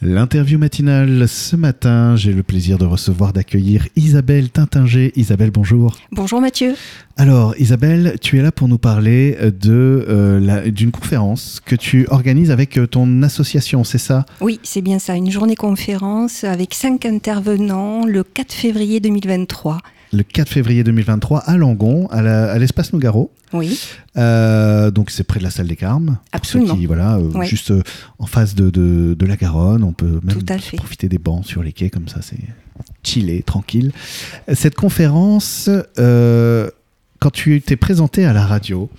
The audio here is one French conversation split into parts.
L'interview matinale ce matin, j'ai le plaisir de recevoir, d'accueillir Isabelle Tintinger. Isabelle, bonjour. Bonjour Mathieu. Alors Isabelle, tu es là pour nous parler de euh, d'une conférence que tu organises avec euh, ton association, c'est ça? Oui, c'est bien ça, une journée conférence avec cinq intervenants le 4 février 2023 le 4 février 2023 à Langon, à l'espace Nougaro. Oui. Euh, donc c'est près de la salle des Carmes. Absolument. Qui, voilà, euh, juste euh, en face de, de, la Garonne. On peut même profiter des bancs sur les quais, comme ça c'est chillé, tranquille. Cette conférence, quand tu t'es présenté à la radio,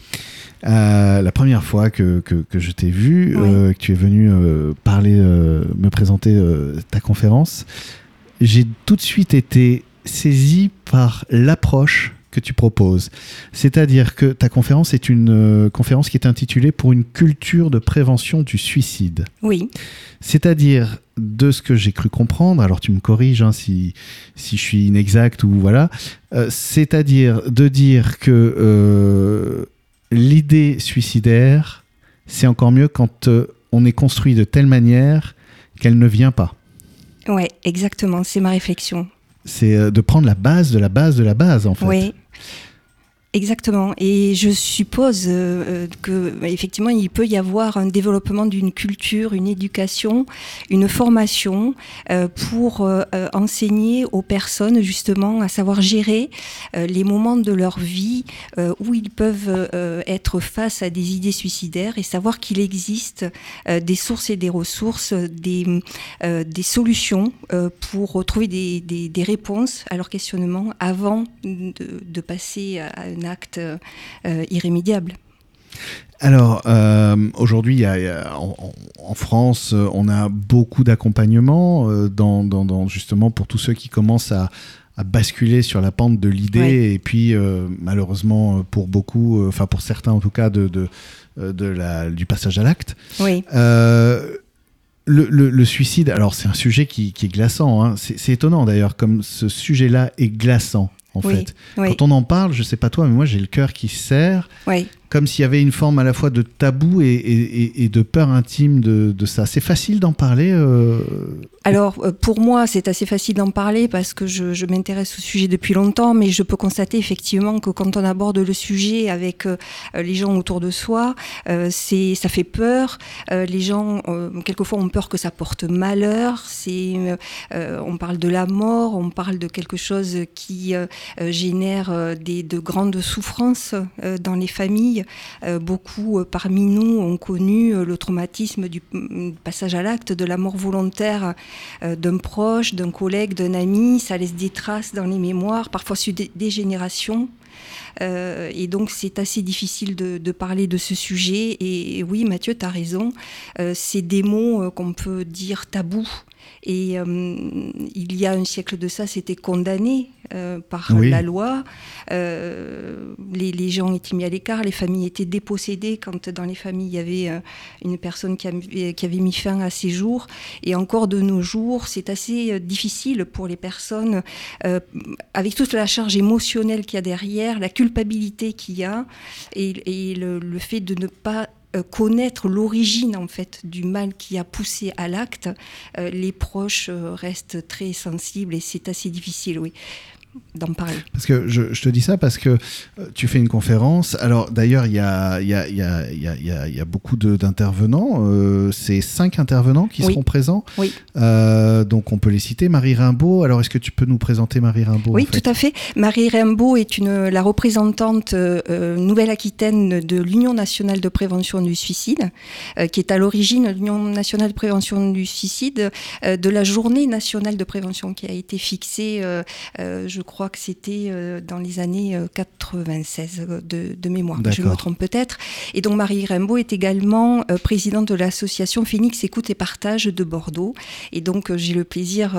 la première fois que, que, que je t'ai vu, que tu es venu parler, me présenter ta conférence, j'ai tout de suite été saisi par l'approche que tu proposes. C'est-à-dire que ta conférence est une euh, conférence qui est intitulée Pour une culture de prévention du suicide. Oui. C'est-à-dire, de ce que j'ai cru comprendre, alors tu me corriges hein, si, si je suis inexact ou voilà, euh, c'est-à-dire de dire que euh, l'idée suicidaire, c'est encore mieux quand on est construit de telle manière qu'elle ne vient pas. Oui, exactement, c'est ma réflexion c'est euh, de prendre la base de la base de la base, en fait. Oui. Exactement. Et je suppose euh, que effectivement, il peut y avoir un développement d'une culture, une éducation, une formation euh, pour euh, enseigner aux personnes justement à savoir gérer les moments de leur vie où ils peuvent être face à des idées suicidaires et savoir qu'il existe des sources et des ressources, des, solutions pour trouver des, réponses à leurs questionnements avant de, de passer à un acte euh, irrémédiable. Alors, euh, aujourd'hui, en, France, on a beaucoup d'accompagnement euh, dans, justement pour tous ceux qui commencent à, basculer sur la pente de l'idée et puis malheureusement pour beaucoup, enfin pour certains en tout cas, de, de, la, du passage à l'acte. Oui. Le, suicide, alors c'est un sujet qui, est glaçant. Hein. C'est étonnant d'ailleurs, comme ce sujet-là est glaçant en fait. Quand on en parle, je sais pas toi, mais moi j'ai le cœur qui serre. Oui comme s'il y avait une forme à la fois de tabou et, de peur intime de, ça. C'est facile d'en parler euh Alors, euh, pour moi, c'est assez facile d'en parler parce que je, m'intéresse au sujet depuis longtemps, mais je peux constater effectivement que quand on aborde le sujet avec euh, les gens autour de soi, ça fait peur. les gens, quelquefois, ont peur que ça porte malheur. On parle de la mort, on parle de quelque chose qui génère des, de grandes souffrances dans les familles. Euh, beaucoup euh, parmi nous ont connu euh, le traumatisme du passage à l'acte, de la mort volontaire d'un proche, d'un collègue, d'un ami. Ça laisse des traces dans les mémoires, parfois sur des, générations. et donc c'est assez difficile de, parler de ce sujet. Et, oui, Mathieu, tu as raison. c'est des mots qu'on peut dire tabous. Et il y a un siècle de ça, c'était condamné euh, par la loi. Euh, les, gens étaient mis à l'écart, les familles étaient dépossédées quand dans les familles il y avait euh, une personne qui, qui, avait mis fin à ses jours. Et encore de nos jours, c'est assez difficile pour les personnes, avec toute la charge émotionnelle qu'il y a derrière, la culpabilité qu'il y a, et, le, le fait de ne pas connaître l'origine en fait du mal qui a poussé à l'acte, les proches restent très sensibles et c'est assez difficile, oui d'en parler. Parce que je, te dis ça parce que euh, tu fais une conférence. Alors d'ailleurs, il y a, y, a, y, a, y a, beaucoup d'intervenants. Euh, c'est cinq intervenants qui seront présents. Oui. Euh, donc on peut les citer. Marie Rimbaud. Alors est-ce que tu peux nous présenter Marie Rimbaud Oui, tout à fait. Marie Rimbaud est une, la représentante Nouvelle-Aquitaine de l'Union nationale de prévention du suicide, qui est à l'origine l'Union nationale de prévention du suicide de la journée nationale de prévention qui a été fixée, je je crois que c'était euh, dans les années 96 euh, euh, de, mémoire, je me trompe peut-être. Et donc Marie Rimbaud est également présidente de l'association Phoenix Écoute et Partage de Bordeaux. Et donc j'ai le plaisir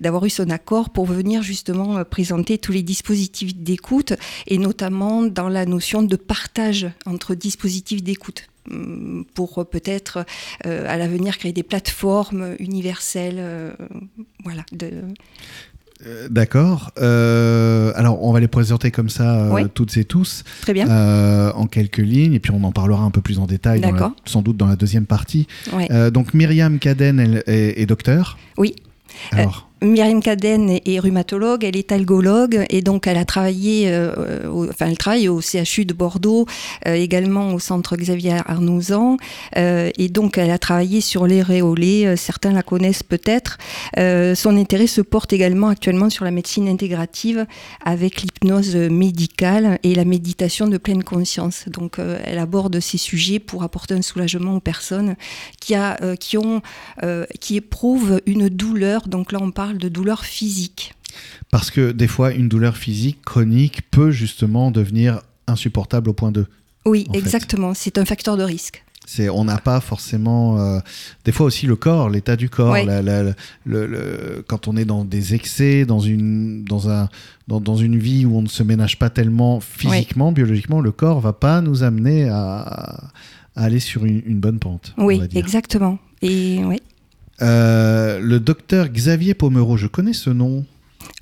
d'avoir eu son accord pour venir justement présenter tous les dispositifs d'écoute et notamment dans la notion de partage entre dispositifs d'écoute hum, pour peut-être à l'avenir créer des plateformes universelles. voilà. De... Euh, d'accord. Euh, alors, on va les présenter comme ça, euh, toutes et tous. Très bien. en quelques lignes, et puis on en parlera un peu plus en détail, sans doute dans la deuxième partie. donc, Myriam Caden elle, est, est docteur. Oui. Alors Myriam Caden est, rhumatologue, elle est algologue et donc elle a travaillé, euh, au, enfin elle travaille au CHU de Bordeaux, euh, également au centre Xavier Arnouzan euh, et donc elle a travaillé sur les réolés, certains la connaissent peut-être. son intérêt se porte également actuellement sur la médecine intégrative avec l'hypnose médicale et la méditation de pleine conscience. Donc elle aborde ces sujets pour apporter un soulagement aux personnes qui, a, qui, ont, qui éprouvent une douleur. Donc là on parle de douleur physique. Parce que des fois, une douleur physique chronique peut justement devenir insupportable au point 2. Oui, exactement. C'est un facteur de risque. C'est, on n'a pas forcément. Euh, des fois aussi le corps, l'état du corps. le, quand on est dans des excès, dans une, dans, un, dans, une vie où on ne se ménage pas tellement physiquement, biologiquement, le corps va pas nous amener à, aller sur une, une bonne pente. Oui, exactement. Et oui. Euh, le docteur Xavier Pomereau, je connais ce nom.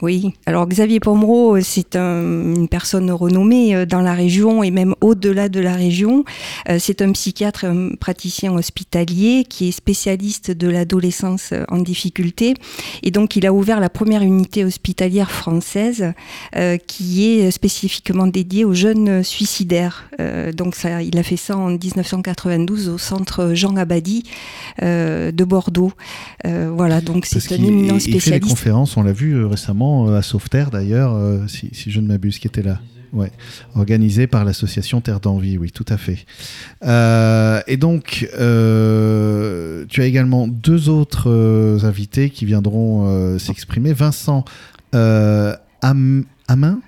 Oui, alors Xavier Pomereau, c'est une personne renommée euh, dans la région et même au-delà de la région. Euh, c'est un psychiatre, un praticien hospitalier qui est spécialiste de l'adolescence en difficulté. Et donc, il a ouvert la première unité hospitalière française euh, qui est spécifiquement dédiée aux jeunes suicidaires. donc, ça, il a fait ça en 1992 au centre Jean Abadi de Bordeaux. voilà, donc c'est un éminent spécialiste. Il fait des conférences, on l'a vu récemment euh, à Sauveterre d'ailleurs, euh, si, je ne m'abuse, qui était là. Ouais, organisé par l'association Terre d'Envie, oui, tout à fait. Euh, et donc, tu as également deux autres invités qui viendront s'exprimer. Vincent Am Amin?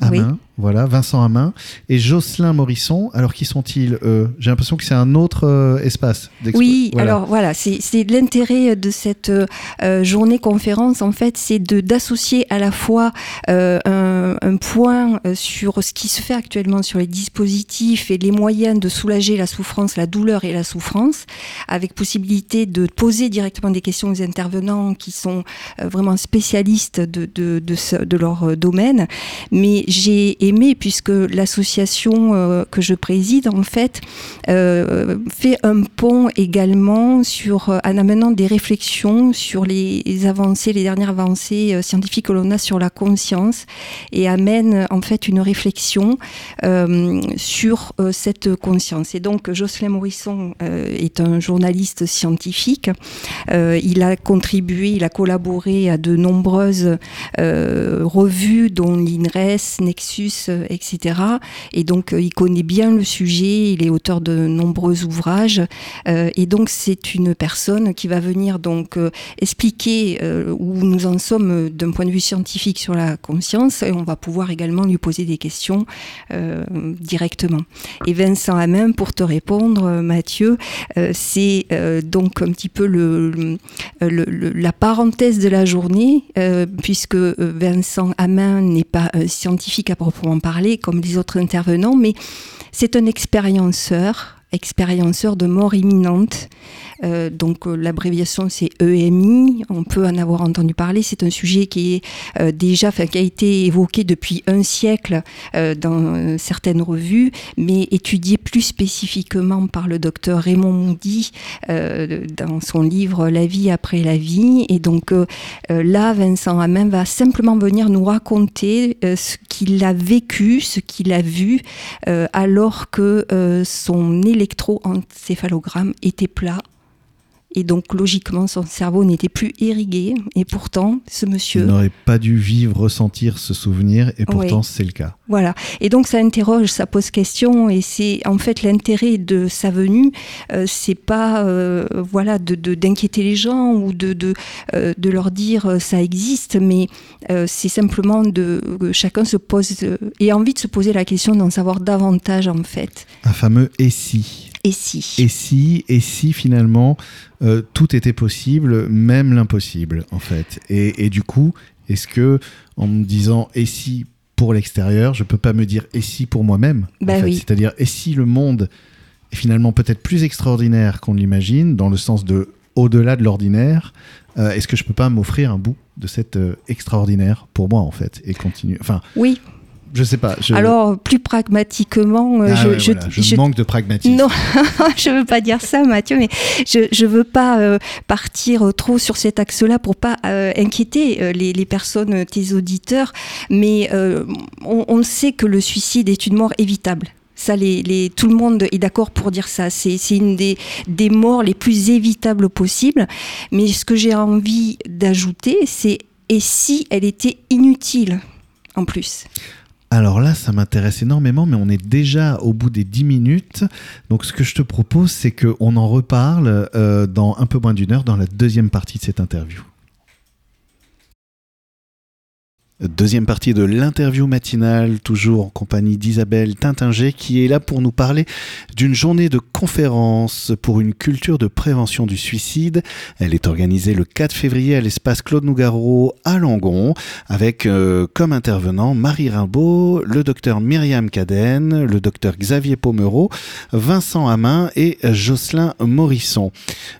Amin, oui. Voilà, Vincent Amin et Jocelyn Morisson. Alors, qui sont-ils J'ai l'impression que c'est un autre euh, espace Oui, alors voilà, c'est l'intérêt de cette euh, journée conférence, en fait, c'est d'associer à la fois euh, un, point sur ce qui se fait actuellement sur les dispositifs et les moyens de soulager la souffrance, la douleur et la souffrance, avec possibilité de poser directement des questions aux intervenants qui sont vraiment spécialistes de, de, de, de leur domaine. Mais j'ai puisque l'association euh, que je préside, en fait, euh, fait un pont également sur, euh, en amenant des réflexions sur les avancées, les dernières avancées scientifiques que l'on a sur la conscience et amène en fait une réflexion sur cette conscience. Et donc, Jocelyn Morisson est un journaliste scientifique. il a contribué, il a collaboré à de nombreuses revues, dont l'INRES, Nexus, euh, etc. Et donc, euh, il connaît bien le sujet, il est auteur de nombreux ouvrages. Euh, et donc, c'est une personne qui va venir donc expliquer où nous en sommes d'un point de vue scientifique sur la conscience. Et on va pouvoir également lui poser des questions directement. Et Vincent Hamin, pour te répondre, Mathieu, c'est donc un petit peu le, la parenthèse de la journée, puisque Vincent Hamin n'est pas scientifique à proprement parler comme les autres intervenants, mais c'est un expérienceur, expérienceur de mort imminente. Euh, donc euh, l'abréviation c'est EMI, on peut en avoir entendu parler, c'est un sujet qui est euh, déjà, qui a été évoqué depuis un siècle dans certaines revues, mais étudié plus spécifiquement par le docteur Raymond Moody dans son livre La vie après la vie. Et donc là, Vincent Hamin va simplement venir nous raconter ce qu'il a vécu, ce qu'il a vu, alors que son électroencéphalogramme était plat et donc, logiquement, son cerveau n'était plus irrigué. Et pourtant, ce monsieur. Il n'aurait pas dû vivre, ressentir ce souvenir. Et pourtant, c'est le cas. Voilà. Et donc, ça interroge, ça pose question. Et c'est en fait l'intérêt de sa venue. Euh, c'est pas, euh, voilà, d'inquiéter de, les gens ou de, de, euh, de leur dire euh, ça existe. Mais c'est simplement de, que chacun se pose, et envie de se poser la question d'en savoir davantage, en fait. Un fameux et si. Et si Et si, et si finalement euh, tout était possible, même l'impossible en fait. Et, du coup, est-ce que en me disant et si pour l'extérieur, je peux pas me dire et si pour moi-même bah C'est-à-dire et si le monde est finalement peut-être plus extraordinaire qu'on l'imagine, dans le sens de au-delà de l'ordinaire. Est-ce que je peux pas m'offrir un bout de cet extraordinaire pour moi en fait et continuer? Enfin. Oui je sais pas. Alors, plus pragmatiquement, euh, ah je, je, manque de pragmatisme. Non, je veux pas dire ça, Mathieu, mais je, je veux pas euh, partir trop sur cet axe-là pour pas euh, inquiéter les, les, personnes, tes auditeurs. Mais on, on, sait que le suicide est une mort évitable. Ça, les, les, tout le monde est d'accord pour dire ça. C'est une des, des morts les plus évitables possibles. Mais ce que j'ai envie d'ajouter, c'est et si elle était inutile en plus? Alors là, ça m'intéresse énormément, mais on est déjà au bout des 10 minutes. Donc ce que je te propose, c'est qu'on en reparle euh, dans un peu moins d'une heure, dans la deuxième partie de cette interview. Deuxième partie de l'interview matinale, toujours en compagnie d'Isabelle Tintinger, qui est là pour nous parler d'une journée de conférence pour une culture de prévention du suicide. Elle est organisée le 4 février à l'espace Claude Nougaro à Langon, avec euh, comme intervenants Marie Rimbaud, le docteur Myriam Cadenne, le docteur Xavier Pomereau, Vincent Hamin et Jocelyn Morisson.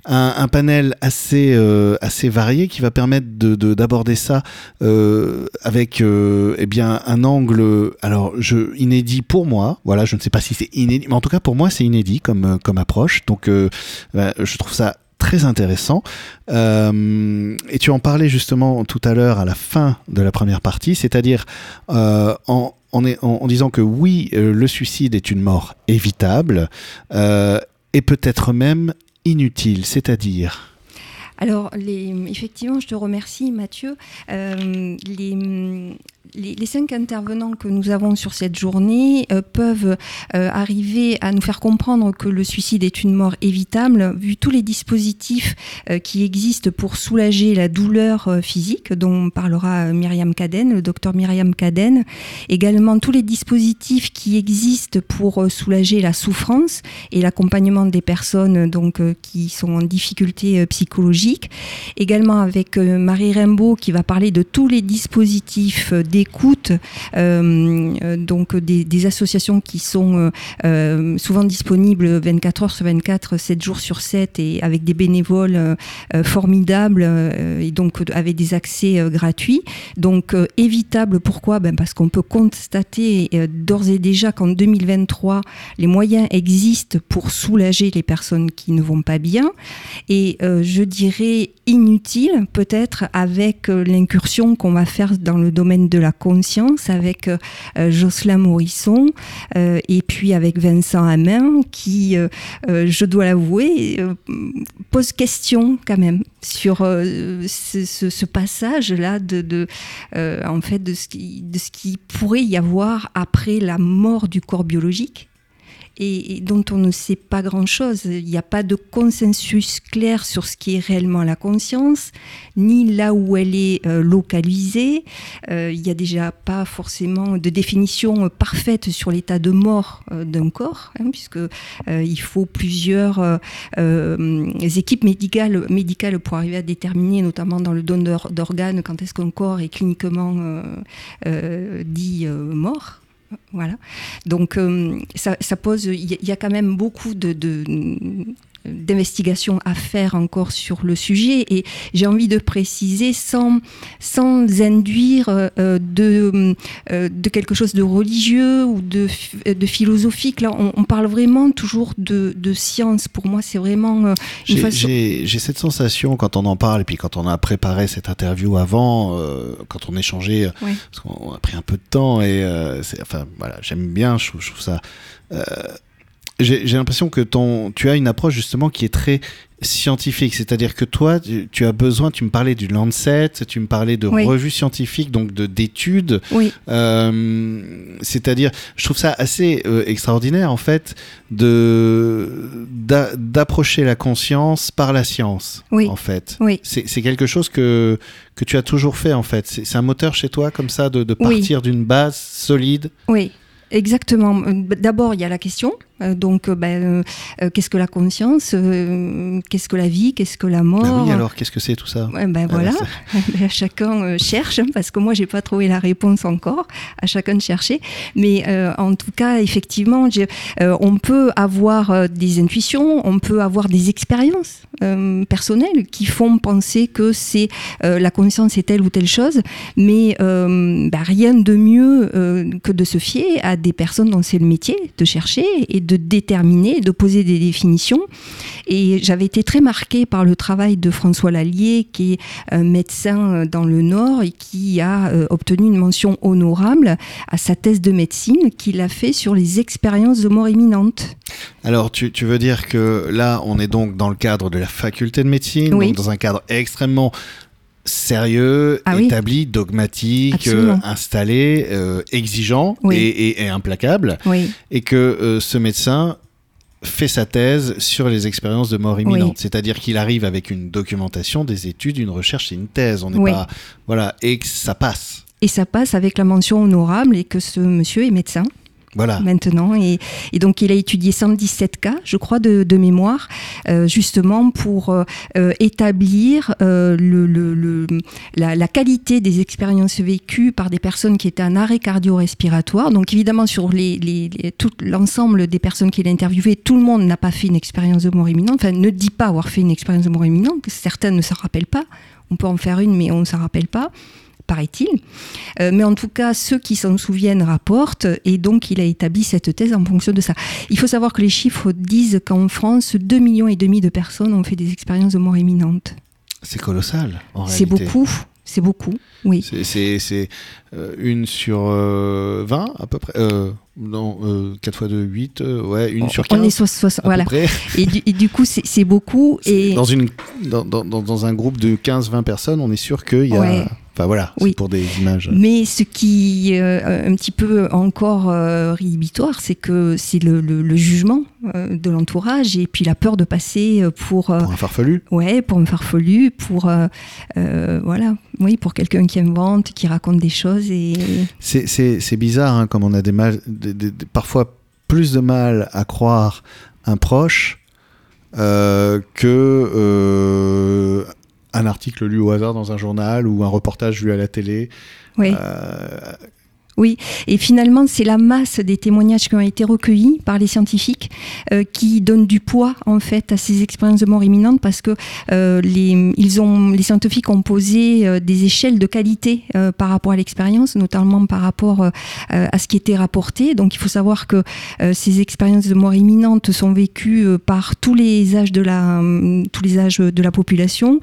Un, panel assez, euh, assez varié qui va permettre d'aborder de, ça euh, avec euh, eh bien un angle alors inédit pour moi. Voilà je ne sais pas si c'est inédit mais en tout cas pour moi c'est inédit comme euh, comme approche. Donc euh, bah, je trouve ça très intéressant. Et tu en parlais justement tout à l'heure à la fin de la première partie c'est-à-dire en, en, disant que oui, le suicide est une mort évitable et peut-être même inutile, c'est-à-dire alors, effectivement, je te remercie, Mathieu. Euh, les, cinq intervenants que nous avons sur cette journée euh, peuvent euh, arriver à nous faire comprendre que le suicide est une mort évitable, vu tous les dispositifs euh, qui existent pour soulager la douleur physique, dont parlera Myriam Caden, le docteur Myriam Caden, également tous les dispositifs qui existent pour soulager la souffrance et l'accompagnement des personnes donc qui sont en difficulté psychologique, également avec Marie Rimbaud qui va parler de tous les dispositifs d'écoute, euh, euh, donc des, associations qui sont euh, souvent disponibles 24 heures sur 24, 7 jours sur 7 et avec des bénévoles formidables et donc avec des accès gratuits. Donc évitable, pourquoi? Ben Parce qu'on peut constater d'ores et déjà qu'en 2023, les moyens existent pour soulager les personnes qui ne vont pas bien. Et je dirais inutile peut-être avec l'incursion qu'on va faire dans le domaine de la conscience avec euh, Jocelyn Morisson euh, et puis avec Vincent Hamin qui, euh, je dois l'avouer, pose question quand même sur ce, passage-là de, en fait de ce, de ce qui pourrait y avoir après la mort du corps biologique et, dont on ne sait pas grand-chose. Il n'y a pas de consensus clair sur ce qui est réellement la conscience, ni là où elle est euh, localisée. Euh, il n'y a déjà pas forcément de définition parfaite sur l'état de mort euh, d'un corps, hein, puisque faut plusieurs équipes médicales, médicales pour arriver à déterminer, notamment dans le don d'organes, quand est-ce qu'un corps est cliniquement dit mort. Voilà. Donc euh, ça, pose, il y, a quand même beaucoup de, d'investigation à faire encore sur le sujet et j'ai envie de préciser sans, sans induire euh, de, euh, de quelque chose de religieux ou de, de philosophique. Là, on, parle vraiment toujours de, de science. Pour moi, c'est vraiment euh, J'ai cette sensation quand on en parle et puis quand on a préparé cette interview avant, quand on échangeait, parce qu'on a pris un peu de temps et enfin voilà, j'aime bien, je je trouve ça j'ai l'impression que ton, tu as une approche justement qui est très scientifique, c'est-à-dire que toi, tu, as besoin, tu me parlais du Lancet, tu me parlais de revues scientifiques, donc d'études. Oui. Euh, c'est-à-dire, je trouve ça assez euh, extraordinaire en fait de d'approcher la conscience par la science. Oui. En fait. Oui. C'est quelque chose que que tu as toujours fait en fait. C'est un moteur chez toi comme ça de, de partir d'une base solide? Oui. Exactement. D'abord, il y a la question donc, ben, qu'est-ce que la conscience Qu'est-ce que la vie Qu'est-ce que la mort? Ben Oui, alors qu'est-ce que c'est tout ça? Ben voilà, ben, chacun cherche, hein, parce que moi, j'ai pas trouvé la réponse encore. À chacun de chercher. Mais en tout cas, effectivement, on peut avoir des intuitions, on peut avoir des expériences personnelles qui font penser que c'est la conscience est telle ou telle chose, mais ben, rien de mieux que de se fier à des personnes dont c'est le métier de chercher et de déterminer, de poser des définitions. Et j'avais été très marquée par le travail de François Lallier, qui est un médecin dans le Nord et qui a euh, obtenu une mention honorable à sa thèse de médecine qu'il a fait sur les expériences de mort imminente. Alors, tu, veux dire que là, on est donc dans le cadre de la faculté de médecine, donc dans un cadre extrêmement sérieux, ah établi, dogmatique, euh, installé, euh, exigeant et, implacable, et que euh, ce médecin fait sa thèse sur les expériences de mort imminente. C'est-à-dire qu'il arrive avec une documentation, des études, une recherche, et une thèse. On n'est pas voilà et que ça passe. Et ça passe avec la mention honorable et que ce monsieur est médecin voilà. maintenant. Et, donc, il a étudié 117 cas, je crois, de, mémoire, euh, justement pour euh, euh, établir le, la, qualité des expériences vécues par des personnes qui étaient en arrêt cardio-respiratoire. Donc, évidemment, sur les, les, tout l'ensemble des personnes qu'il a interviewées, tout le monde n'a pas fait une expérience de mort imminente, enfin, ne dit pas avoir fait une expérience de mort imminente, certaines ne s'en rappellent pas. On peut en faire une, mais on ne s'en rappelle pas paraît-il. Euh, mais en tout cas, ceux qui s'en souviennent rapportent, et donc il a établi cette thèse en fonction de ça. Il faut savoir que les chiffres disent qu'en France, 2,5 millions et demi de personnes ont fait des expériences de mort imminente. C'est colossal, en C'est beaucoup, c'est beaucoup, oui. C'est euh, une sur 20 euh, à peu près non, 4 fois 2, 8, ouais, une sur 15. On est 60, voilà. Et du, et du, coup, c'est beaucoup. Et... Dans, une, dans, dans, dans, un groupe de 15-20 personnes, on est sûr qu'il y a voilà, oui. pour des images. Mais ce qui est euh, un petit peu encore euh, rédhibitoire, c'est que c'est le, jugement euh, de l'entourage et puis la peur de passer pour. pour un farfelu Ouais, pour un farfelu, pour. voilà, oui, pour quelqu'un qui invente, qui raconte des choses. et C'est bizarre, hein, comme on a des parfois plus de mal à croire un proche que un article lu au hasard dans un journal ou un reportage vu à la télé. Oui. Euh, oui, et finalement, c'est la masse des témoignages qui ont été recueillis par les scientifiques euh, qui donnent du poids en fait à ces expériences de mort imminente parce que euh, les, ils ont, les scientifiques ont posé euh, des échelles de qualité par rapport à l'expérience, notamment par rapport à ce qui était rapporté. Donc, il faut savoir que ces expériences de mort imminente sont vécues par tous les âges de la, tous les âges de la population,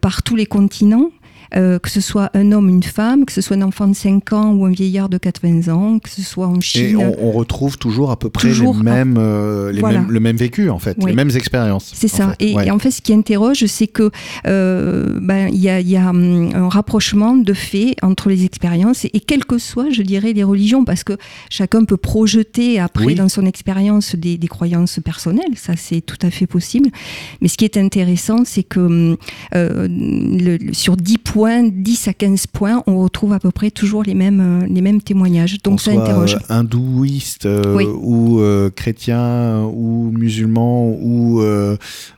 par tous les continents. Euh, que ce soit un homme, une femme, que ce soit un enfant de 5 ans ou un vieillard de 80 ans, que ce soit en Chine. Et on, retrouve toujours à peu près les mêmes, euh, les mêmes, le même vécu, en fait, les mêmes expériences. C'est ça. Et, en fait, ce qui interroge, c'est que euh, ben, il y, a, y, a, hum, un rapprochement de faits entre les expériences et, quelles que soient, je dirais, les religions, parce que chacun peut projeter après dans son expérience des, des, croyances personnelles, ça c'est tout à fait possible. Mais ce qui est intéressant, c'est que hum, le, sur 10 points, 10 à 15 points, on retrouve à peu près toujours les mêmes, euh, les mêmes témoignages. Donc ça interroge. Euh, hindouiste euh, ou chrétien ou musulman ou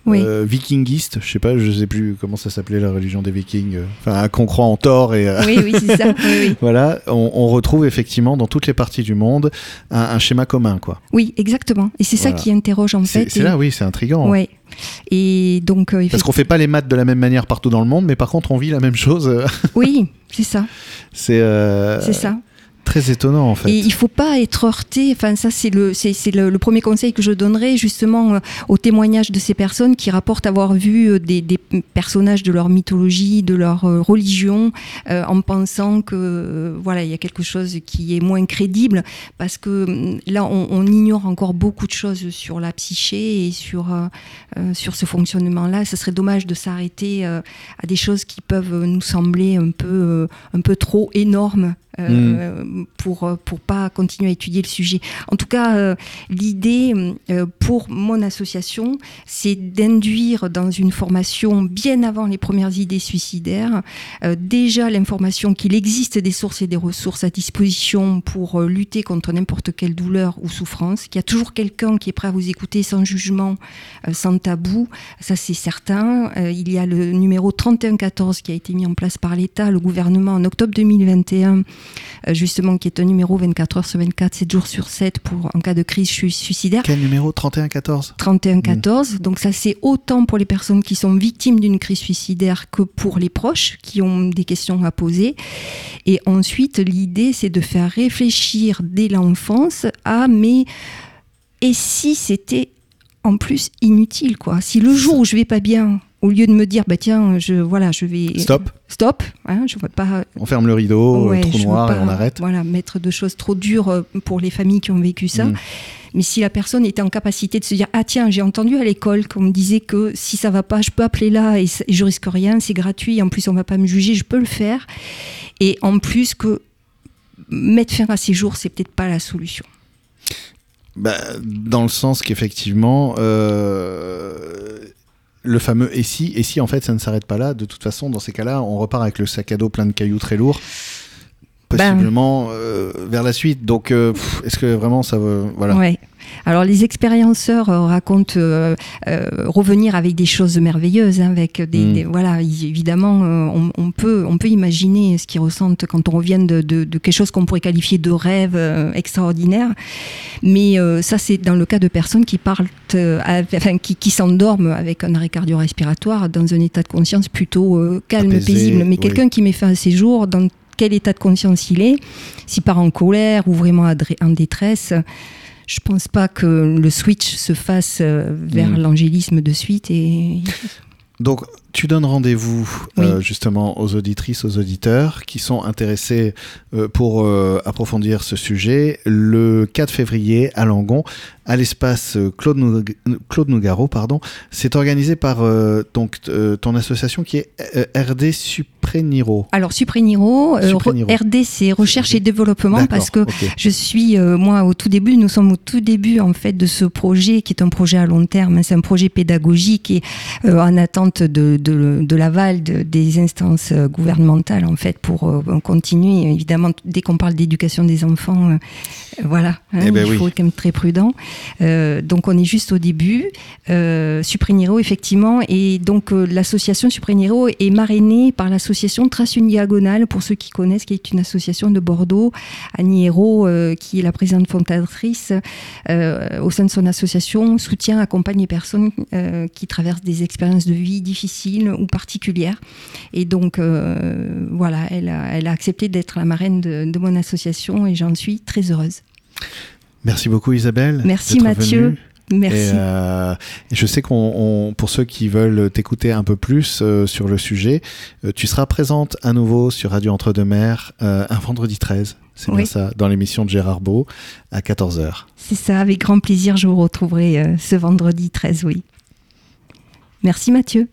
vikingiste, je sais pas, je sais plus comment ça s'appelait la religion des vikings, enfin qu'on croit en Thor et oui, oui, c'est ça. voilà, on, retrouve effectivement dans toutes les parties du monde un, schéma commun, quoi. Oui, exactement. Et c'est ça qui interroge en fait. C'est là, oui, c'est intriguant. Oui. Et donc, euh, Parce qu'on fait pas les maths de la même manière partout dans le monde, mais par contre, on vit la même chose. Oui, c'est ça. C'est euh, ça très étonnant en fait. Et il faut pas être heurté. Enfin, ça c'est le c'est le, premier conseil que je donnerais justement euh, aux témoignages de ces personnes qui rapportent avoir vu euh, des, des personnages de leur mythologie, de leur euh, religion, en pensant que voilà il y a quelque chose qui est moins crédible parce que là on, on ignore encore beaucoup de choses sur la psyché et sur sur ce fonctionnement-là. Ce serait dommage de s'arrêter à des choses qui peuvent nous sembler un peu un peu trop énormes mm. pour pour pas continuer à étudier le sujet. En tout cas, l'idée pour mon association, c'est d'induire dans une formation bien avant les premières idées suicidaires, déjà l'information qu'il existe des sources et des ressources à disposition pour lutter contre n'importe quelle douleur ou souffrance, qu'il y a toujours quelqu'un qui est prêt à vous écouter sans jugement, sans tabou, ça c'est certain. il y a le numéro 3114 qui a été mis en place par l'État, le gouvernement en octobre 2021, euh, justement, qui est un numéro 24 heures sur 24, 7 jours sur 7 pour en cas de crise suicidaire. Quel numéro? 3114 3114. Mmh. Donc ça, c'est autant pour les personnes qui sont victimes d'une crise suicidaire que pour les proches qui ont des questions à poser. Et ensuite, l'idée, c'est de faire réfléchir dès l'enfance à mais et si c'était en plus inutile quoi? Si le jour où je vais pas bien, au lieu de me dire bah tiens je voilà je vais stop. Stop hein, je vois pas. On ferme le rideau ouais, trou noir et on arrête. voilà mettre de choses trop dures euh, pour les familles qui ont vécu ça. Mm. mais si la personne était en capacité de se dire ah tiens j'ai entendu à l'école qu'on me disait que si ça va pas je peux appeler là et, je risque rien c'est gratuit en plus on va pas me juger je peux le faire. Et en plus que mettre fin à ces jours c'est peut-être pas la solution. Bah, dans le sens qu'effectivement euh, le fameux et si, et si en fait ça ne s'arrête pas là, de toute façon, dans ces cas-là, on repart avec le sac à dos plein de cailloux très lourds, possiblement ben. euh, vers la suite. Donc, euh, est-ce que vraiment ça veut. Voilà. Ouais. Alors les expérienceurs euh, racontent euh, euh, revenir avec des choses merveilleuses, hein, avec des, mm. voilà évidemment on, peut on peut imaginer ce qu'ils ressentent quand on revient de, quelque chose qu'on pourrait qualifier de rêve extraordinaire, mais ça c'est dans le cas de personnes qui parlent, enfin qui, s'endorment avec un arrêt cardio-respiratoire dans un état de conscience plutôt calme, paisible. Mais quelqu'un qui met fin à ses jours dans quel état de conscience il est, s'il part en colère ou vraiment en détresse je pense pas que le switch se fasse euh, vers mm. l'angélisme de suite. Et... Donc, tu donnes rendez-vous euh, justement aux auditrices, aux auditeurs qui sont intéressés euh, pour approfondir ce sujet le 4 février à Langon, à l'espace Claude, Claude Nougaro. Pardon. C'est organisé par donc, ton association qui est RD Super Supreniro. Alors Supreniro, euh, RD c'est recherche et développement parce que je suis euh, moi au tout début, nous sommes au tout début en fait de ce projet qui est un projet à long terme, c'est un projet pédagogique et euh, en attente de, de, l'aval des instances gouvernementales en fait pour continuer évidemment dès qu'on parle d'éducation des enfants, voilà, hein, eh ben il faut être quand même très prudent. donc on est juste au début. Supreniro effectivement et donc l'association Supreniro est marrainée par l'association Trace une diagonale, pour ceux qui connaissent, qui est une association de Bordeaux. Annie Hérault, euh, qui est la présidente fondatrice, euh, au sein de son association, soutient, accompagne les personnes euh, qui traversent des expériences de vie difficiles ou particulières. Et donc, voilà, elle a, elle a accepté d'être la marraine de, de mon association et j'en suis très heureuse. Merci beaucoup Isabelle. Merci Mathieu. Merci. Euh, et, je sais qu'on, pour ceux qui veulent t'écouter un peu plus euh, sur le sujet, euh, tu seras présente à nouveau sur Radio Entre-deux-Mers un vendredi 13. C'est bien ça, dans l'émission de Gérard Beau à 14h. C'est ça, avec grand plaisir, je vous retrouverai ce vendredi 13, oui. Merci Mathieu.